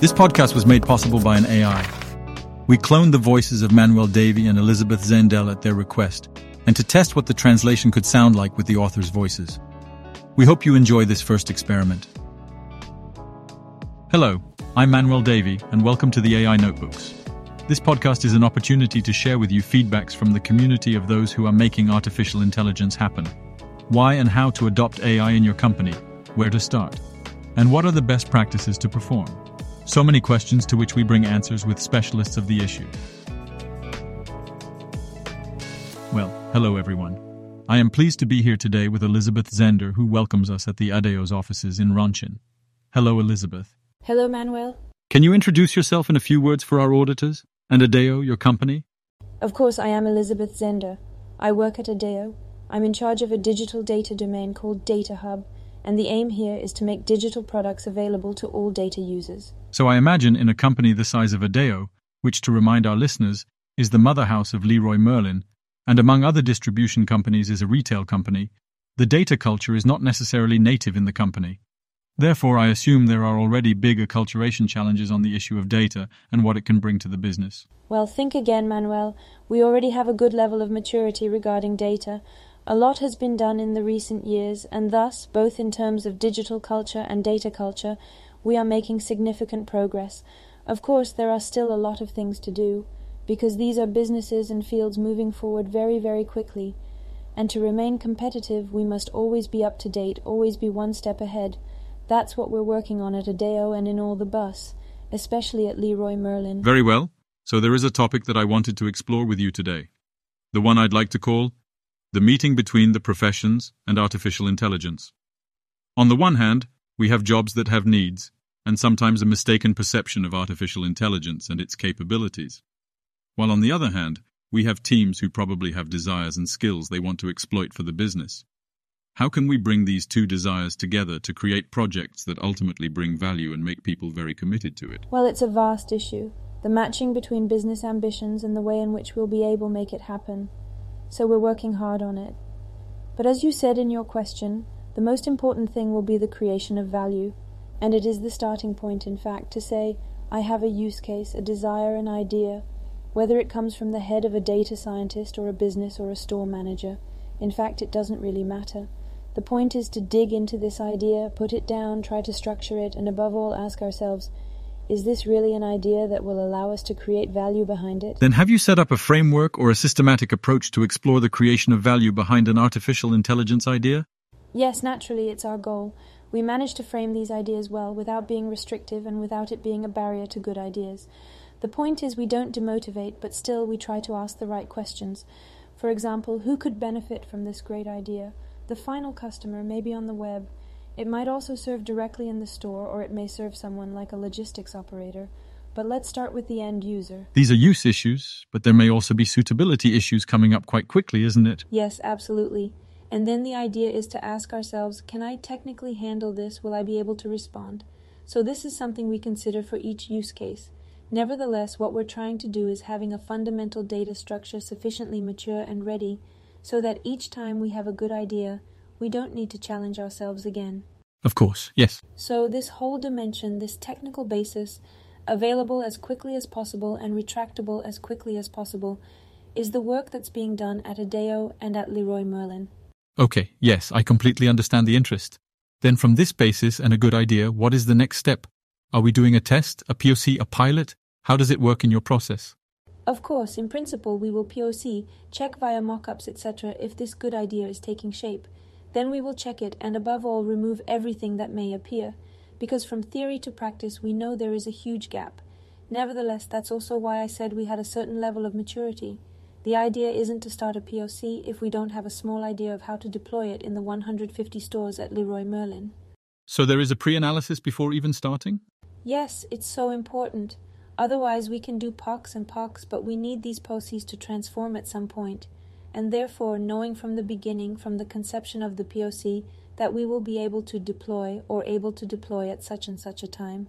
This podcast was made possible by an AI. We cloned the voices of Manuel Davy and Elisabeth Zehnder at their request, and to test what the translation could sound like with the author's voices. We hope you enjoy this first experiment. Hello, I'm Manuel Davy, and welcome to the AI Notebooks. This podcast is an opportunity to share with you feedbacks from the community of those who are making artificial intelligence happen. Why and how to adopt AI in your company, where to start, and what are the best practices to perform. So many questions to which we bring answers with specialists of the issue. Well, hello everyone. I am pleased to be here today with Elisabeth Zehnder, who welcomes us at the Adeo's offices in Ronchin. Hello, Elizabeth. Hello, Manuel. Can you introduce yourself in a few words for our auditors? And Adeo, your company? Of course, I am Elisabeth Zehnder. I work at Adeo. I'm in charge of a digital data domain called Data Hub, and the aim here is to make digital products available to all data users. So I imagine in a company the size of Adeo, which to remind our listeners is the mother house of Leroy Merlin, and among other distribution companies is a retail company, the data culture is not necessarily native in the company. Therefore, I assume there are already big acculturation challenges on the issue of data and what it can bring to the business. Well, think again, Manuel. We already have a good level of maturity regarding data. A lot has been done in the recent years, and thus, both in terms of digital culture and data culture, we are making significant progress. Of course, there are still a lot of things to do, because these are businesses and fields moving forward very, very quickly. And to remain competitive, we must always be up to date, always be one step ahead. That's what we're working on at Adeo and in all the BUs, especially at Leroy Merlin. Very well. So there is a topic that I wanted to explore with you today. The one I'd like to call the meeting between the professions and artificial intelligence. On the one hand, we have jobs that have needs, and sometimes a mistaken perception of artificial intelligence and its capabilities. While on the other hand, we have teams who probably have desires and skills they want to exploit for the business. How can we bring these two desires together to create projects that ultimately bring value and make people very committed to it? Well, it's a vast issue. The matching between business ambitions and the way in which we'll be able to make it happen. So we're working hard on it. But as you said in your question, the most important thing will be the creation of value. And it is the starting point, in fact, to say, I have a use case, a desire, an idea, whether it comes from the head of a data scientist or a business or a store manager. In fact, it doesn't really matter. The point is to dig into this idea, put it down, try to structure it, and above all ask ourselves, is this really an idea that will allow us to create value behind it? Then have you set up a framework or a systematic approach to explore the creation of value behind an artificial intelligence idea? Yes, naturally, it's our goal. We manage to frame these ideas well without being restrictive and without it being a barrier to good ideas. The point is we don't demotivate, but still we try to ask the right questions. For example, who could benefit from this great idea? The final customer may be on the web. It might also serve directly in the store, or it may serve someone like a logistics operator. But let's start with the end user. These are use issues, but there may also be suitability issues coming up quite quickly, isn't it? Yes, absolutely. And then the idea is to ask ourselves can I technically handle this? Will I be able to respond? So, this is something we consider for each use case. Nevertheless, what we're trying to do is having a fundamental data structure sufficiently mature and ready so that each time we have a good idea, we don't need to challenge ourselves again. Of course, yes. So, this whole dimension, this technical basis, available as quickly as possible and retractable as quickly as possible, is the work that's being done at Adeo and at Leroy Merlin. Okay, yes, I completely understand the interest. Then, from this basis and a good idea, what is the next step? Are we doing a test, a POC, a pilot? How does it work in your process? Of course, in principle, we will POC, check via mockups, etc., if this good idea is taking shape. Then we will check it and, above all, remove everything that may appear, because from theory to practice we know there is a huge gap. Nevertheless, that's also why I said we had a certain level of maturity. The idea isn't to start a POC if we don't have a small idea of how to deploy it in the 150 stores at Leroy Merlin. So there is a pre analysis before even starting? Yes, it's so important. Otherwise, we can do POCs and POCs, but we need these POCs to transform at some point. And therefore, knowing from the beginning, from the conception of the POC, that we will be able to deploy or able to deploy at such and such a time.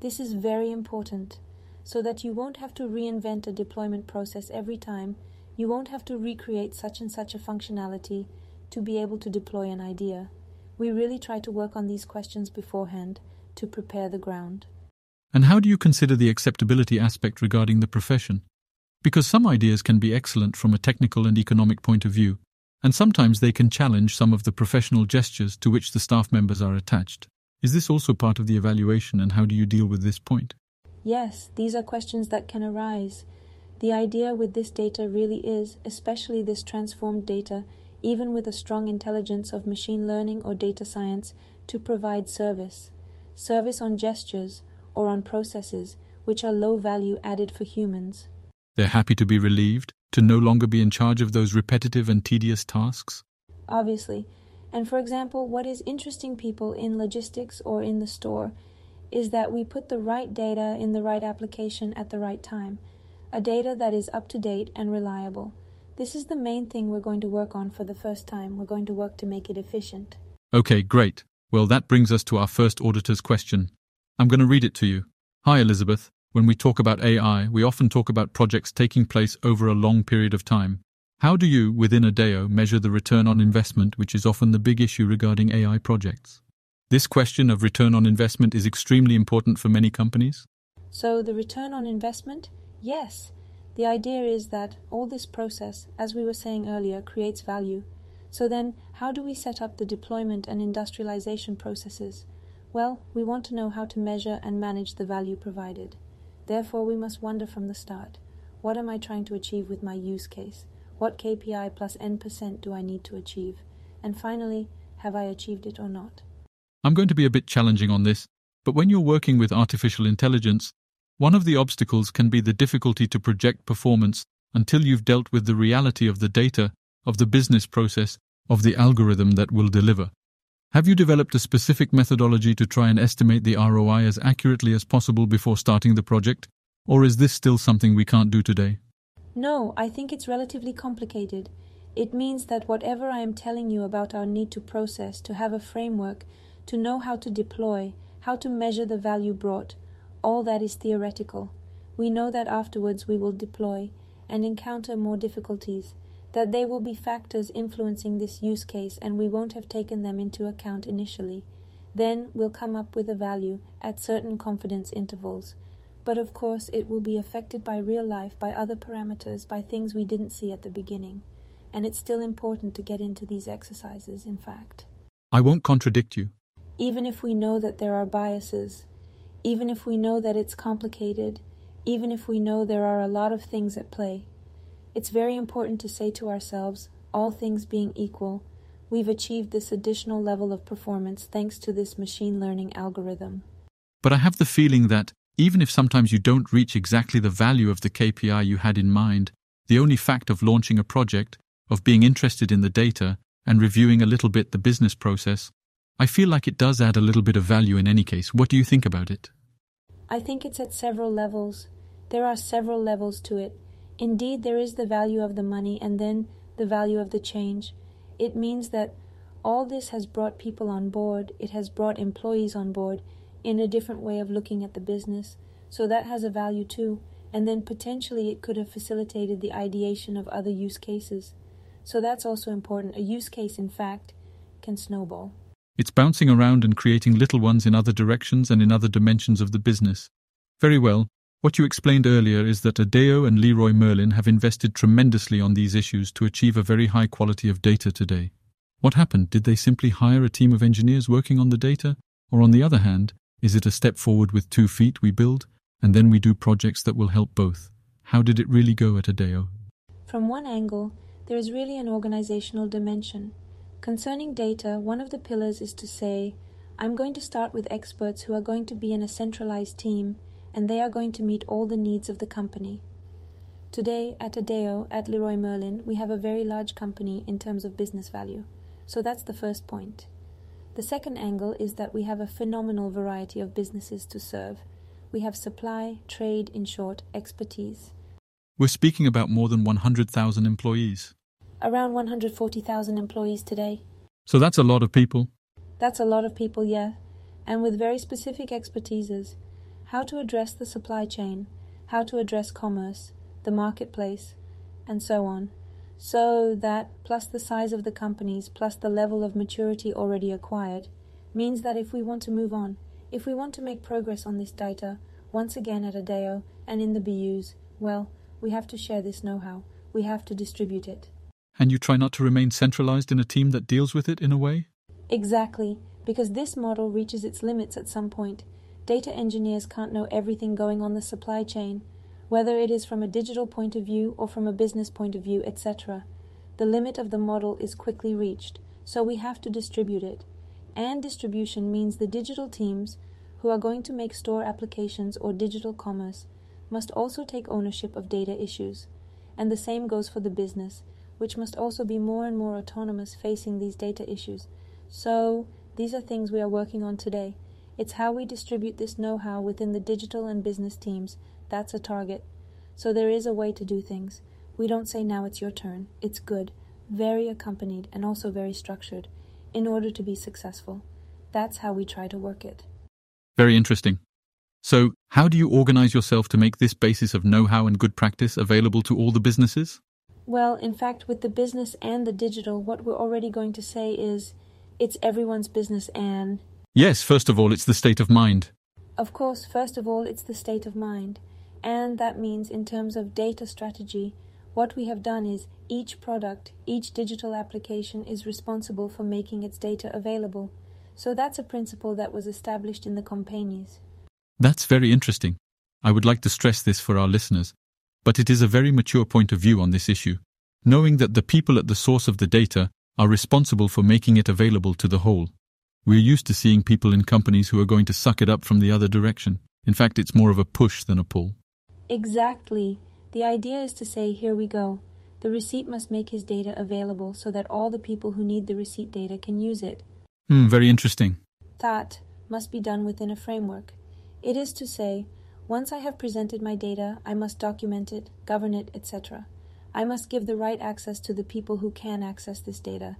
This is very important, so that you won't have to reinvent a deployment process every time you won't have to recreate such and such a functionality to be able to deploy an idea. We really try to work on these questions beforehand to prepare the ground. And how do you consider the acceptability aspect regarding the profession? Because some ideas can be excellent from a technical and economic point of view, and sometimes they can challenge some of the professional gestures to which the staff members are attached. Is this also part of the evaluation, and how do you deal with this point? Yes, these are questions that can arise. The idea with this data really is, especially this transformed data, even with a strong intelligence of machine learning or data science, to provide service. Service on gestures or on processes which are low value added for humans. They're happy to be relieved, to no longer be in charge of those repetitive and tedious tasks? Obviously. And for example, what is interesting people in logistics or in the store is that we put the right data in the right application at the right time, a data that is up to date and reliable. This is the main thing we're going to work on for the first time. We're going to work to make it efficient. Okay, great. Well, that brings us to our first auditor's question. I'm going to read it to you. Hi, Elizabeth. When we talk about AI, we often talk about projects taking place over a long period of time. How do you, within a Adeo, measure the return on investment, which is often the big issue regarding AI projects? This question of return on investment is extremely important for many companies. So, the return on investment? Yes. The idea is that all this process, as we were saying earlier, creates value. So, then, how do we set up the deployment and industrialization processes? Well, we want to know how to measure and manage the value provided. Therefore, we must wonder from the start what am I trying to achieve with my use case? What KPI plus N percent do I need to achieve? And finally, have I achieved it or not? I'm going to be a bit challenging on this, but when you're working with artificial intelligence, one of the obstacles can be the difficulty to project performance until you've dealt with the reality of the data, of the business process, of the algorithm that will deliver. Have you developed a specific methodology to try and estimate the ROI as accurately as possible before starting the project? Or is this still something we can't do today? No, I think it's relatively complicated. It means that whatever I am telling you about our need to process, to have a framework, to know how to deploy, how to measure the value brought, all that is theoretical. We know that afterwards we will deploy and encounter more difficulties that they will be factors influencing this use case and we won't have taken them into account initially. Then we'll come up with a value at certain confidence intervals. But of course, it will be affected by real life, by other parameters, by things we didn't see at the beginning. And it's still important to get into these exercises, in fact. I won't contradict you. Even if we know that there are biases, even if we know that it's complicated, even if we know there are a lot of things at play, it's very important to say to ourselves, all things being equal, we've achieved this additional level of performance thanks to this machine learning algorithm. But I have the feeling that, even if sometimes you don't reach exactly the value of the KPI you had in mind, the only fact of launching a project, of being interested in the data, and reviewing a little bit the business process, I feel like it does add a little bit of value in any case. What do you think about it? I think it's at several levels. There are several levels to it. Indeed, there is the value of the money and then the value of the change. It means that all this has brought people on board, it has brought employees on board in a different way of looking at the business. So that has a value too. And then potentially it could have facilitated the ideation of other use cases. So that's also important. A use case, in fact, can snowball. It's bouncing around and creating little ones in other directions and in other dimensions of the business. Very well, what you explained earlier is that Adeo and Leroy Merlin have invested tremendously on these issues to achieve a very high quality of data today. What happened? Did they simply hire a team of engineers working on the data? Or on the other hand, is it a step forward with two feet we build, and then we do projects that will help both? How did it really go at Adeo? From one angle, there is really an organizational dimension. Concerning data, one of the pillars is to say, I'm going to start with experts who are going to be in a centralized team and they are going to meet all the needs of the company. Today, at Adeo, at Leroy Merlin, we have a very large company in terms of business value. So that's the first point. The second angle is that we have a phenomenal variety of businesses to serve. We have supply, trade, in short, expertise. We're speaking about more than 100,000 employees. Around 140,000 employees today. So that's a lot of people. That's a lot of people, yeah. And with very specific expertises how to address the supply chain, how to address commerce, the marketplace, and so on. So that, plus the size of the companies, plus the level of maturity already acquired, means that if we want to move on, if we want to make progress on this data, once again at ADEO and in the BUs, well, we have to share this know how. We have to distribute it. And you try not to remain centralized in a team that deals with it in a way? Exactly, because this model reaches its limits at some point. Data engineers can't know everything going on the supply chain, whether it is from a digital point of view or from a business point of view, etc. The limit of the model is quickly reached, so we have to distribute it. And distribution means the digital teams, who are going to make store applications or digital commerce, must also take ownership of data issues. And the same goes for the business, which must also be more and more autonomous facing these data issues. So, these are things we are working on today. It's how we distribute this know how within the digital and business teams. That's a target. So, there is a way to do things. We don't say now it's your turn. It's good, very accompanied, and also very structured, in order to be successful. That's how we try to work it. Very interesting. So, how do you organize yourself to make this basis of know how and good practice available to all the businesses? Well, in fact, with the business and the digital, what we're already going to say is it's everyone's business and. Yes, first of all, it's the state of mind. Of course, first of all, it's the state of mind. And that means, in terms of data strategy, what we have done is each product, each digital application is responsible for making its data available. So that's a principle that was established in the companies. That's very interesting. I would like to stress this for our listeners, but it is a very mature point of view on this issue, knowing that the people at the source of the data are responsible for making it available to the whole. We're used to seeing people in companies who are going to suck it up from the other direction. In fact, it's more of a push than a pull. Exactly. The idea is to say, here we go. The receipt must make his data available so that all the people who need the receipt data can use it. Hmm, very interesting. That must be done within a framework. It is to say, once I have presented my data, I must document it, govern it, etc. I must give the right access to the people who can access this data.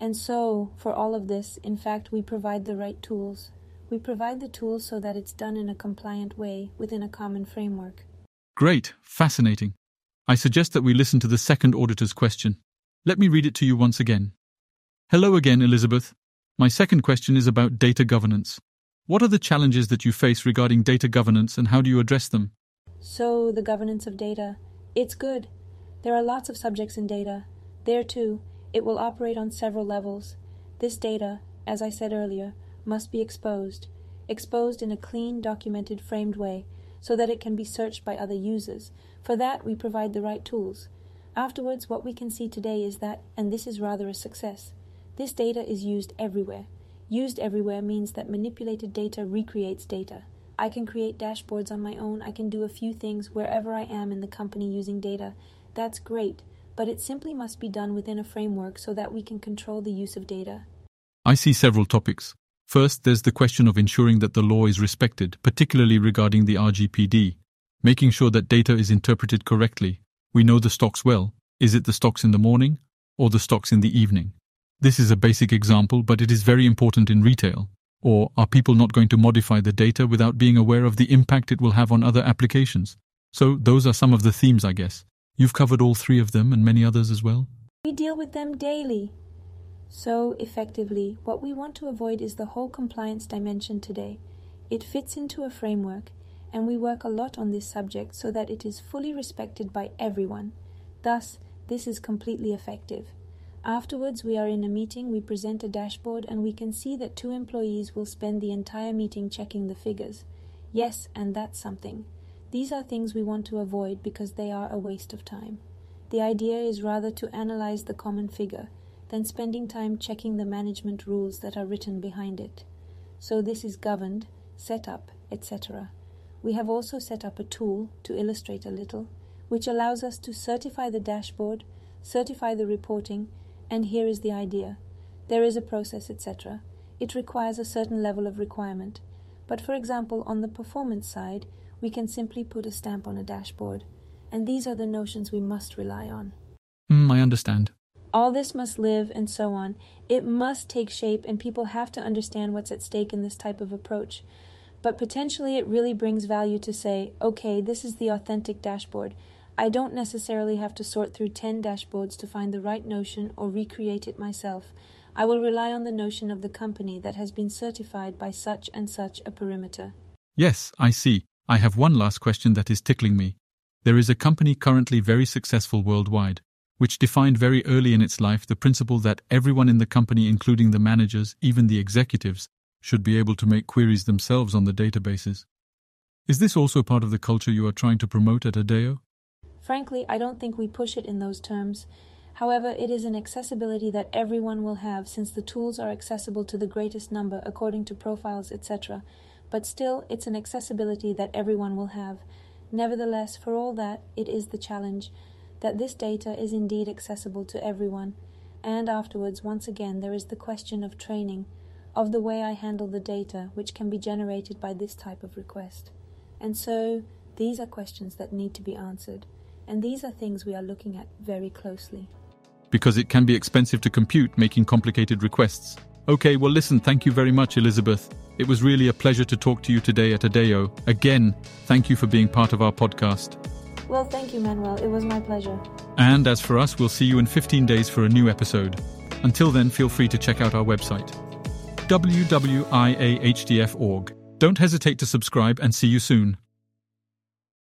And so, for all of this, in fact, we provide the right tools. We provide the tools so that it's done in a compliant way within a common framework. Great, fascinating. I suggest that we listen to the second auditor's question. Let me read it to you once again. Hello again, Elizabeth. My second question is about data governance. What are the challenges that you face regarding data governance and how do you address them? So, the governance of data. It's good. There are lots of subjects in data. There, too, it will operate on several levels. This data, as I said earlier, must be exposed. Exposed in a clean, documented, framed way, so that it can be searched by other users. For that, we provide the right tools. Afterwards, what we can see today is that, and this is rather a success, this data is used everywhere. Used everywhere means that manipulated data recreates data. I can create dashboards on my own. I can do a few things wherever I am in the company using data. That's great, but it simply must be done within a framework so that we can control the use of data. I see several topics. First, there's the question of ensuring that the law is respected, particularly regarding the RGPD, making sure that data is interpreted correctly. We know the stocks well. Is it the stocks in the morning or the stocks in the evening? This is a basic example, but it is very important in retail. Or are people not going to modify the data without being aware of the impact it will have on other applications? So, those are some of the themes, I guess. You've covered all three of them and many others as well. We deal with them daily. So, effectively, what we want to avoid is the whole compliance dimension today. It fits into a framework, and we work a lot on this subject so that it is fully respected by everyone. Thus, this is completely effective. Afterwards, we are in a meeting, we present a dashboard, and we can see that two employees will spend the entire meeting checking the figures. Yes, and that's something. These are things we want to avoid because they are a waste of time. The idea is rather to analyze the common figure than spending time checking the management rules that are written behind it. So this is governed, set up, etc. We have also set up a tool, to illustrate a little, which allows us to certify the dashboard, certify the reporting, and here is the idea. There is a process, etc. It requires a certain level of requirement. But for example, on the performance side, we can simply put a stamp on a dashboard. And these are the notions we must rely on. Mm, I understand. All this must live and so on. It must take shape, and people have to understand what's at stake in this type of approach. But potentially, it really brings value to say, okay, this is the authentic dashboard. I don't necessarily have to sort through 10 dashboards to find the right notion or recreate it myself. I will rely on the notion of the company that has been certified by such and such a perimeter. Yes, I see. I have one last question that is tickling me. There is a company currently very successful worldwide, which defined very early in its life the principle that everyone in the company, including the managers, even the executives, should be able to make queries themselves on the databases. Is this also part of the culture you are trying to promote at Adeo? Frankly, I don't think we push it in those terms. However, it is an accessibility that everyone will have since the tools are accessible to the greatest number according to profiles, etc. But still, it's an accessibility that everyone will have. Nevertheless, for all that, it is the challenge that this data is indeed accessible to everyone. And afterwards, once again, there is the question of training, of the way I handle the data which can be generated by this type of request. And so, these are questions that need to be answered, and these are things we are looking at very closely. Because it can be expensive to compute making complicated requests. Okay, well, listen, thank you very much, Elizabeth. It was really a pleasure to talk to you today at Adeo. Again, thank you for being part of our podcast. Well, thank you, Manuel. It was my pleasure. And as for us, we'll see you in 15 days for a new episode. Until then, feel free to check out our website wwiahdf.org. Don't hesitate to subscribe and see you soon.